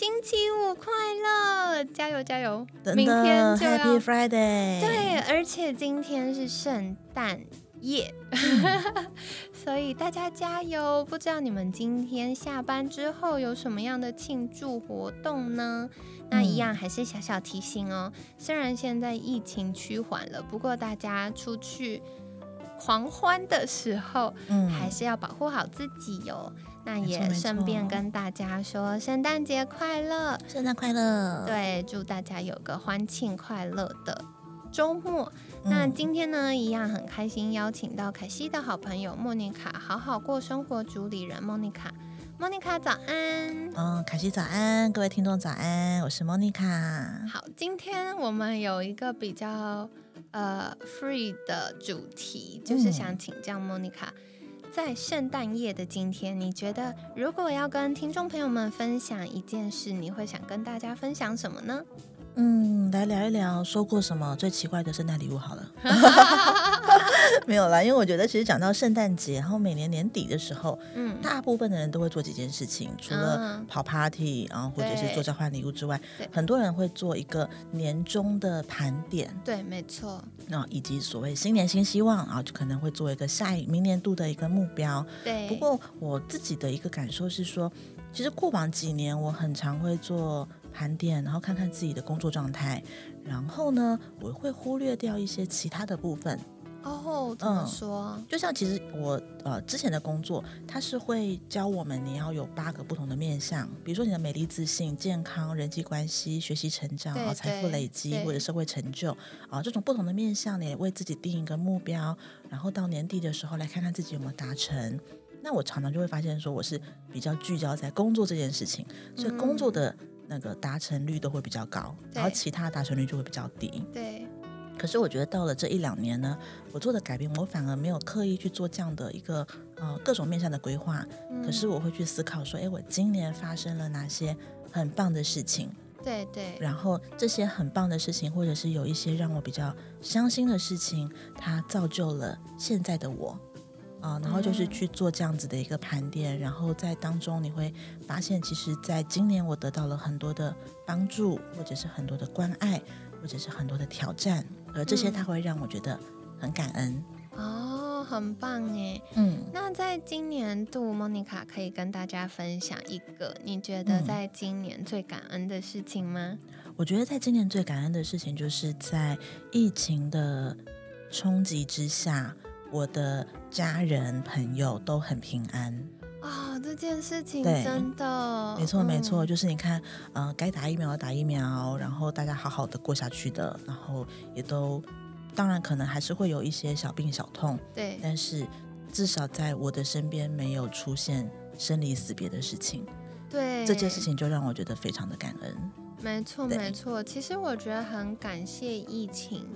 星期五快乐，加油加油！明天就要 Happy Friday，对，而且今天是圣诞夜，所以大家加油！不知道你们今天下班之后有什么样的庆祝活动呢？那一样还是小小提醒哦，虽然现在疫情趋缓了，不过大家出去狂欢的时候，嗯还是要保护好自己哟、那也顺便跟大家说圣诞节快乐，圣诞快乐。，对，祝大家有个欢庆快乐的周末。那嗯今天呢，一样很开心邀请到凯西的好朋友莫妮卡，好好过生活主理人莫妮卡。莫妮卡早安。嗯，凯西早安，各位听众早安，我是 Monica。好，今天我们有一个比较呃 free 的主题，就是嗯想请教莫妮卡。在圣诞夜的今天，你觉得如果要跟听众朋友们分享一件事，你会想跟大家分享什么呢？嗯，来聊一聊收过什么最奇怪的圣诞礼物好了。没有啦，因为我觉得其实讲到圣诞节，然后每年年底的时候，嗯，大部分的人都会做几件事情，除了嗯跑 party，然后或者是做交换礼物之外，很多人会做一个年终的盘点。对，没错，那以及所谓新年新希望啊，就可能会做一个下一明年度的一个目标。对。不过我自己的一个感受是说，其实过往几年我很常会做盘点，然后看看自己的工作状态，然后呢，我会忽略掉一些其他的部分。哦，怎么嗯说？就像其实我呃之前的工作，它是会教我们你要有八个不同的面向，比如说你的美丽自信、健康、人际关系、学习成长对啊、财富累积或者社会成就啊这种不同的面向，你为自己定一个目标，然后到年底的时候来看看自己有没有达成。那我常常就会发现说，我是比较聚焦在工作这件事情，所以工作的那个达成率都会比较高，然后其他达成率就会比较低。对，可是我觉得到了这一两年呢，我做的改变，我反而没有刻意去做这样的一个呃各种面向的规划。嗯可是我会去思考说，哎，我今年发生了哪些很棒的事情？对对，然后这些很棒的事情，或者是有一些让我比较伤心的事情，它造就了现在的我。啊、然后就是嗯去做这样子的一个盘点，然后在当中你会发现，其实在今年我得到了很多的帮助，或者是很多的关爱，或者是很多的挑战，而这些嗯它会让我觉得很感恩。哦，很棒哎。嗯，那在今年度，莫妮卡可以跟大家分享一个你觉得嗯在今年最感恩的事情吗？我觉得在今年最感恩的事情，就是在疫情的冲击之下，我的家人朋友都很平安。哦，这件事情真的，没错，没错，嗯。就是你看，呃，该打疫苗的打疫苗，然后大家好好的过下去的，然后也都，当然可能还是会有一些小病小痛，对。但是至少在我的身边没有出现生离死别的事情，对，这件事情就让我觉得非常的感恩。没错没错。其实我觉得很感谢疫情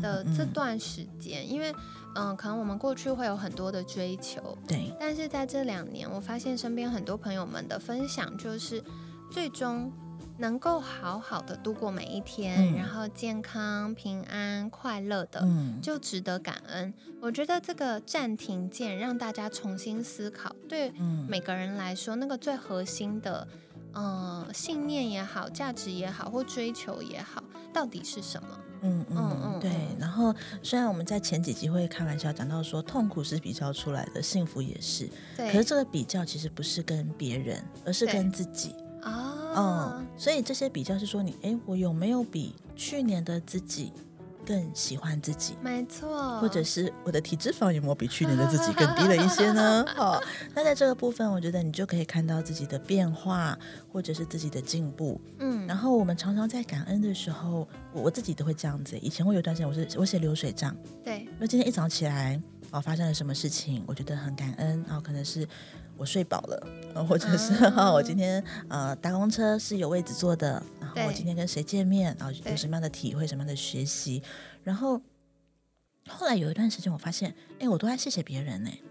的嗯。这段时间，因为嗯、可能我们过去会有很多的追求，对，但是在这两年，我发现身边很多朋友们的分享，就是最终能够好好的度过每一天，嗯。然后健康、平安、快乐的，嗯，就值得感恩。我觉得这个暂停键让大家重新思考，对嗯。每个人来说，那个最核心的，呃，信念也好，价值也好，或追求也好，到底是什么？嗯嗯嗯，对嗯嗯。然后虽然我们在前几集会开玩笑讲到说，痛苦是比较出来的，幸福也是。对，可是这个比较其实不是跟别人，而是跟自己。啊，嗯，所以这些比较是说你，哎，我有没有比去年的自己更喜欢自己？没错，或者是我的体脂肪有没有比去年的自己更低了一些呢？哦，那在这个部分，我觉得你就可以看到自己的变化，或者是自己的进步。嗯，然后我们常常在感恩的时候，我我自己都会这样子。以前我有段时间我是我写流水账，对，那今天一早起来，哦发生了什么事情，我觉得很感恩，然后可能是我睡饱了，呃或者是哈、啊 我今天呃搭公车是有位置坐的，然后我今天跟谁见面，然后有什么样的体会，什么样的学习，然后后来有一段时间我发现，哎，我都在谢谢别人呢，我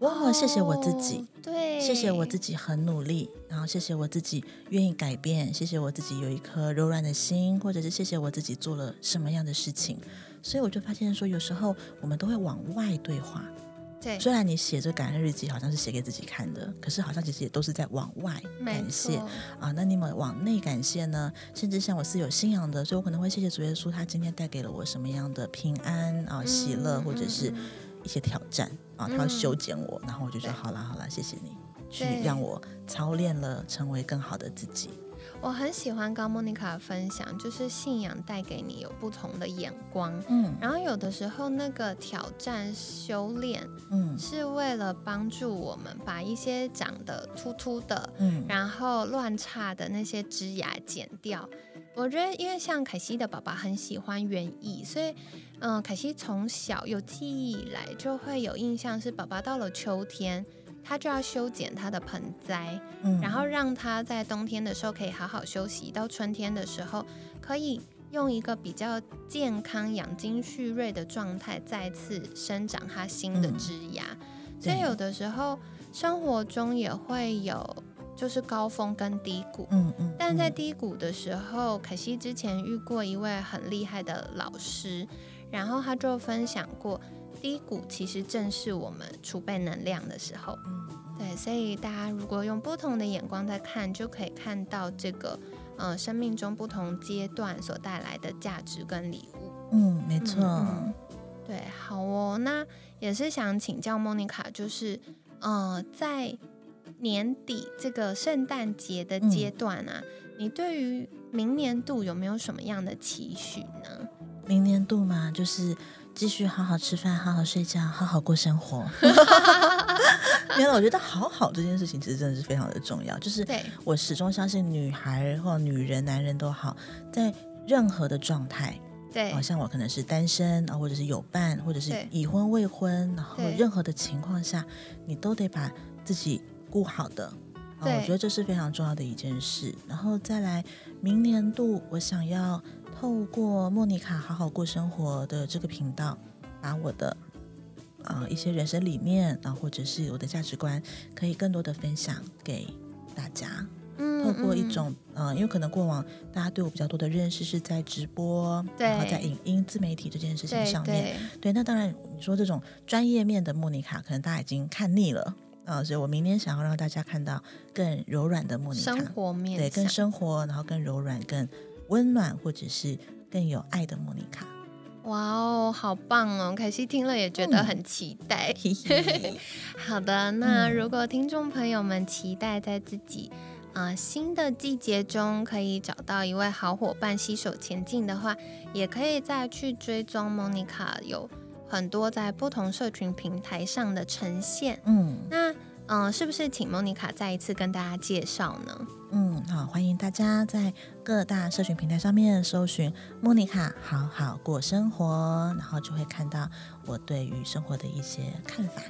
有没有谢谢我自己？哦对，谢谢我自己很努力，然后谢谢我自己愿意改变，谢谢我自己有一颗柔软的心，或者是谢谢我自己做了什么样的事情。所以我就发现说，有时候我们都会往外对话。对，虽然你写这感恩日记好像是写给自己看的，可是好像其实也都是在往外感谢，啊。那你们往内感谢呢？甚至像我是有信仰的，所以我可能会谢谢主耶稣，他今天带给了我什么样的平安啊、喜乐，嗯或者是嗯一些挑战啊，他要嗯。修剪我，然后我就说好啦好啦，谢谢你，去让我操练了，成为更好的自己。我很喜欢刚莫妮卡的分享，就是信仰带给你有不同的眼光，嗯。然后有的时候那个挑战修炼嗯。是为了帮助我们把一些长得秃秃的，嗯。然后乱差的那些枝芽剪掉。我觉得，因为像凯西的爸爸很喜欢园艺，所以，嗯、凯西从小有记忆以来就会有印象，是宝宝到了秋天，他就要修剪他的盆栽，嗯然后让他在冬天的时候可以好好休息，到春天的时候可以用一个比较健康、养精蓄锐的状态再次生长他新的嗯枝芽。所以有的时候生活中也会有就是高峰跟低谷。嗯嗯，但在嗯低谷的时候，可惜之前遇过一位很厉害的老师，然后他就分享过，低谷其实正是我们储备能量的时候。嗯对，所以大家如果用不同的眼光在看，就可以看到这个呃生命中不同阶段所带来的价值跟礼物。嗯，没错，嗯对，好哦，那也是想请教莫妮卡，就是呃在年底这个圣诞节的阶段啊，你对于明年度有没有什么样的期许呢？明年度嘛，就是继续好好吃饭，好好睡觉，好好过生活。没有，我觉得好好这件事情其实真的是非常的重要。就是，我始终相信，女孩或女人、男人都好，在任何的状态，对好、，像我可能是单身啊，或者是有伴，或者是已婚未婚，然后任何的情况下，你都得把自己顾好的。啊，我觉得这是非常重要的一件事。然后再来，明年度我想要透过莫妮卡好好过生活的这个频道，把我的呃一些人生理念啊，或者是我的价值观，可以更多的分享给大家。嗯透过一嗯种呃，因为可能过往大家对我比较多的认识是在直播，然后对在影音自媒体这件事情上面。对对，那当然你说这种专业面的莫妮卡，可能大家已经看腻了啊、所以我明年想要让大家看到更柔软的莫妮卡生，活面对，更生活，然后更柔软、更温暖，或者是更有爱的莫妮卡。哇哦，好棒哦！凯西听了也觉得嗯很期待。好的，那嗯如果听众朋友们期待在自己啊、呃新的季节中可以找到一位好伙伴携手前进的话，也可以再去追踪 Monica 有很多在不同社群平台上的呈现。嗯那嗯、呃是不是请 Monica 再一次跟大家介绍呢？嗯，好，欢迎大家在各大社群平台上面搜寻莫妮卡好好过生活，然后就会看到我对于生活的一些看法。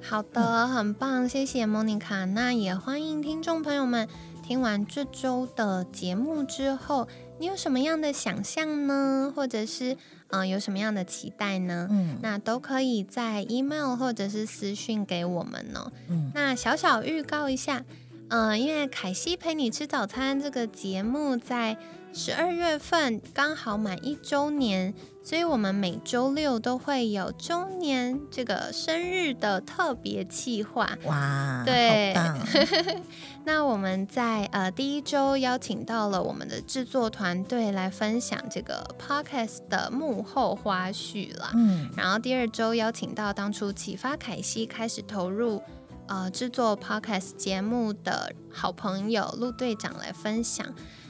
好的，很棒，谢谢 Monica。那也欢迎听众朋友们听完这周的节目之后，你有什么样的想象呢？或者是嗯、呃有什么样的期待呢？嗯那都可以在 email 或者是私讯给我们哦。嗯那小小预告一下，嗯、因为凯西陪你吃早餐这个节目在十二月份刚好满一周年，所以我们每周六都会有周年这个生日的特别企划。哇，对，那我们在呃第一周邀请到了我们的制作团队来分享这个 podcast 的幕后花絮了。嗯然后第二周邀请到当初启发凯西开始投入呃制作 podcast 节目的好朋友陆队长来分享。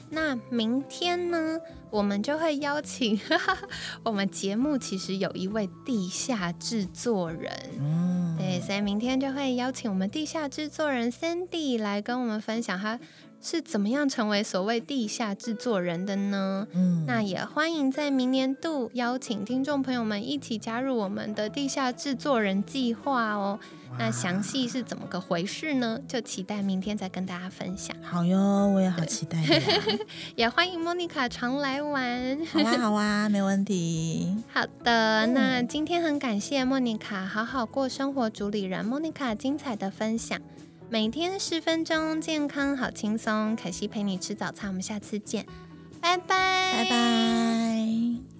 那明天呢，我们就会邀请 我们节目其实有一位地下制作人，嗯，对，所以明天就会邀请我们地下制作人 Sandy 来跟我们分享他是怎么样成为所谓地下制作人的呢？嗯，那也欢迎在明年度邀请听众朋友们一起加入我们的地下制作人计划哦。那详细是怎么个回事呢？就期待明天再跟大家分享。好哟，我也好期待。也欢迎莫妮卡常来玩。好啊，好啊，没问题。好的，那今天很感谢莫妮卡好好过生活主理人莫妮卡精彩的分享。每天十分钟，健康好轻松。凯西陪你吃早餐，我们下次见，拜拜，拜拜。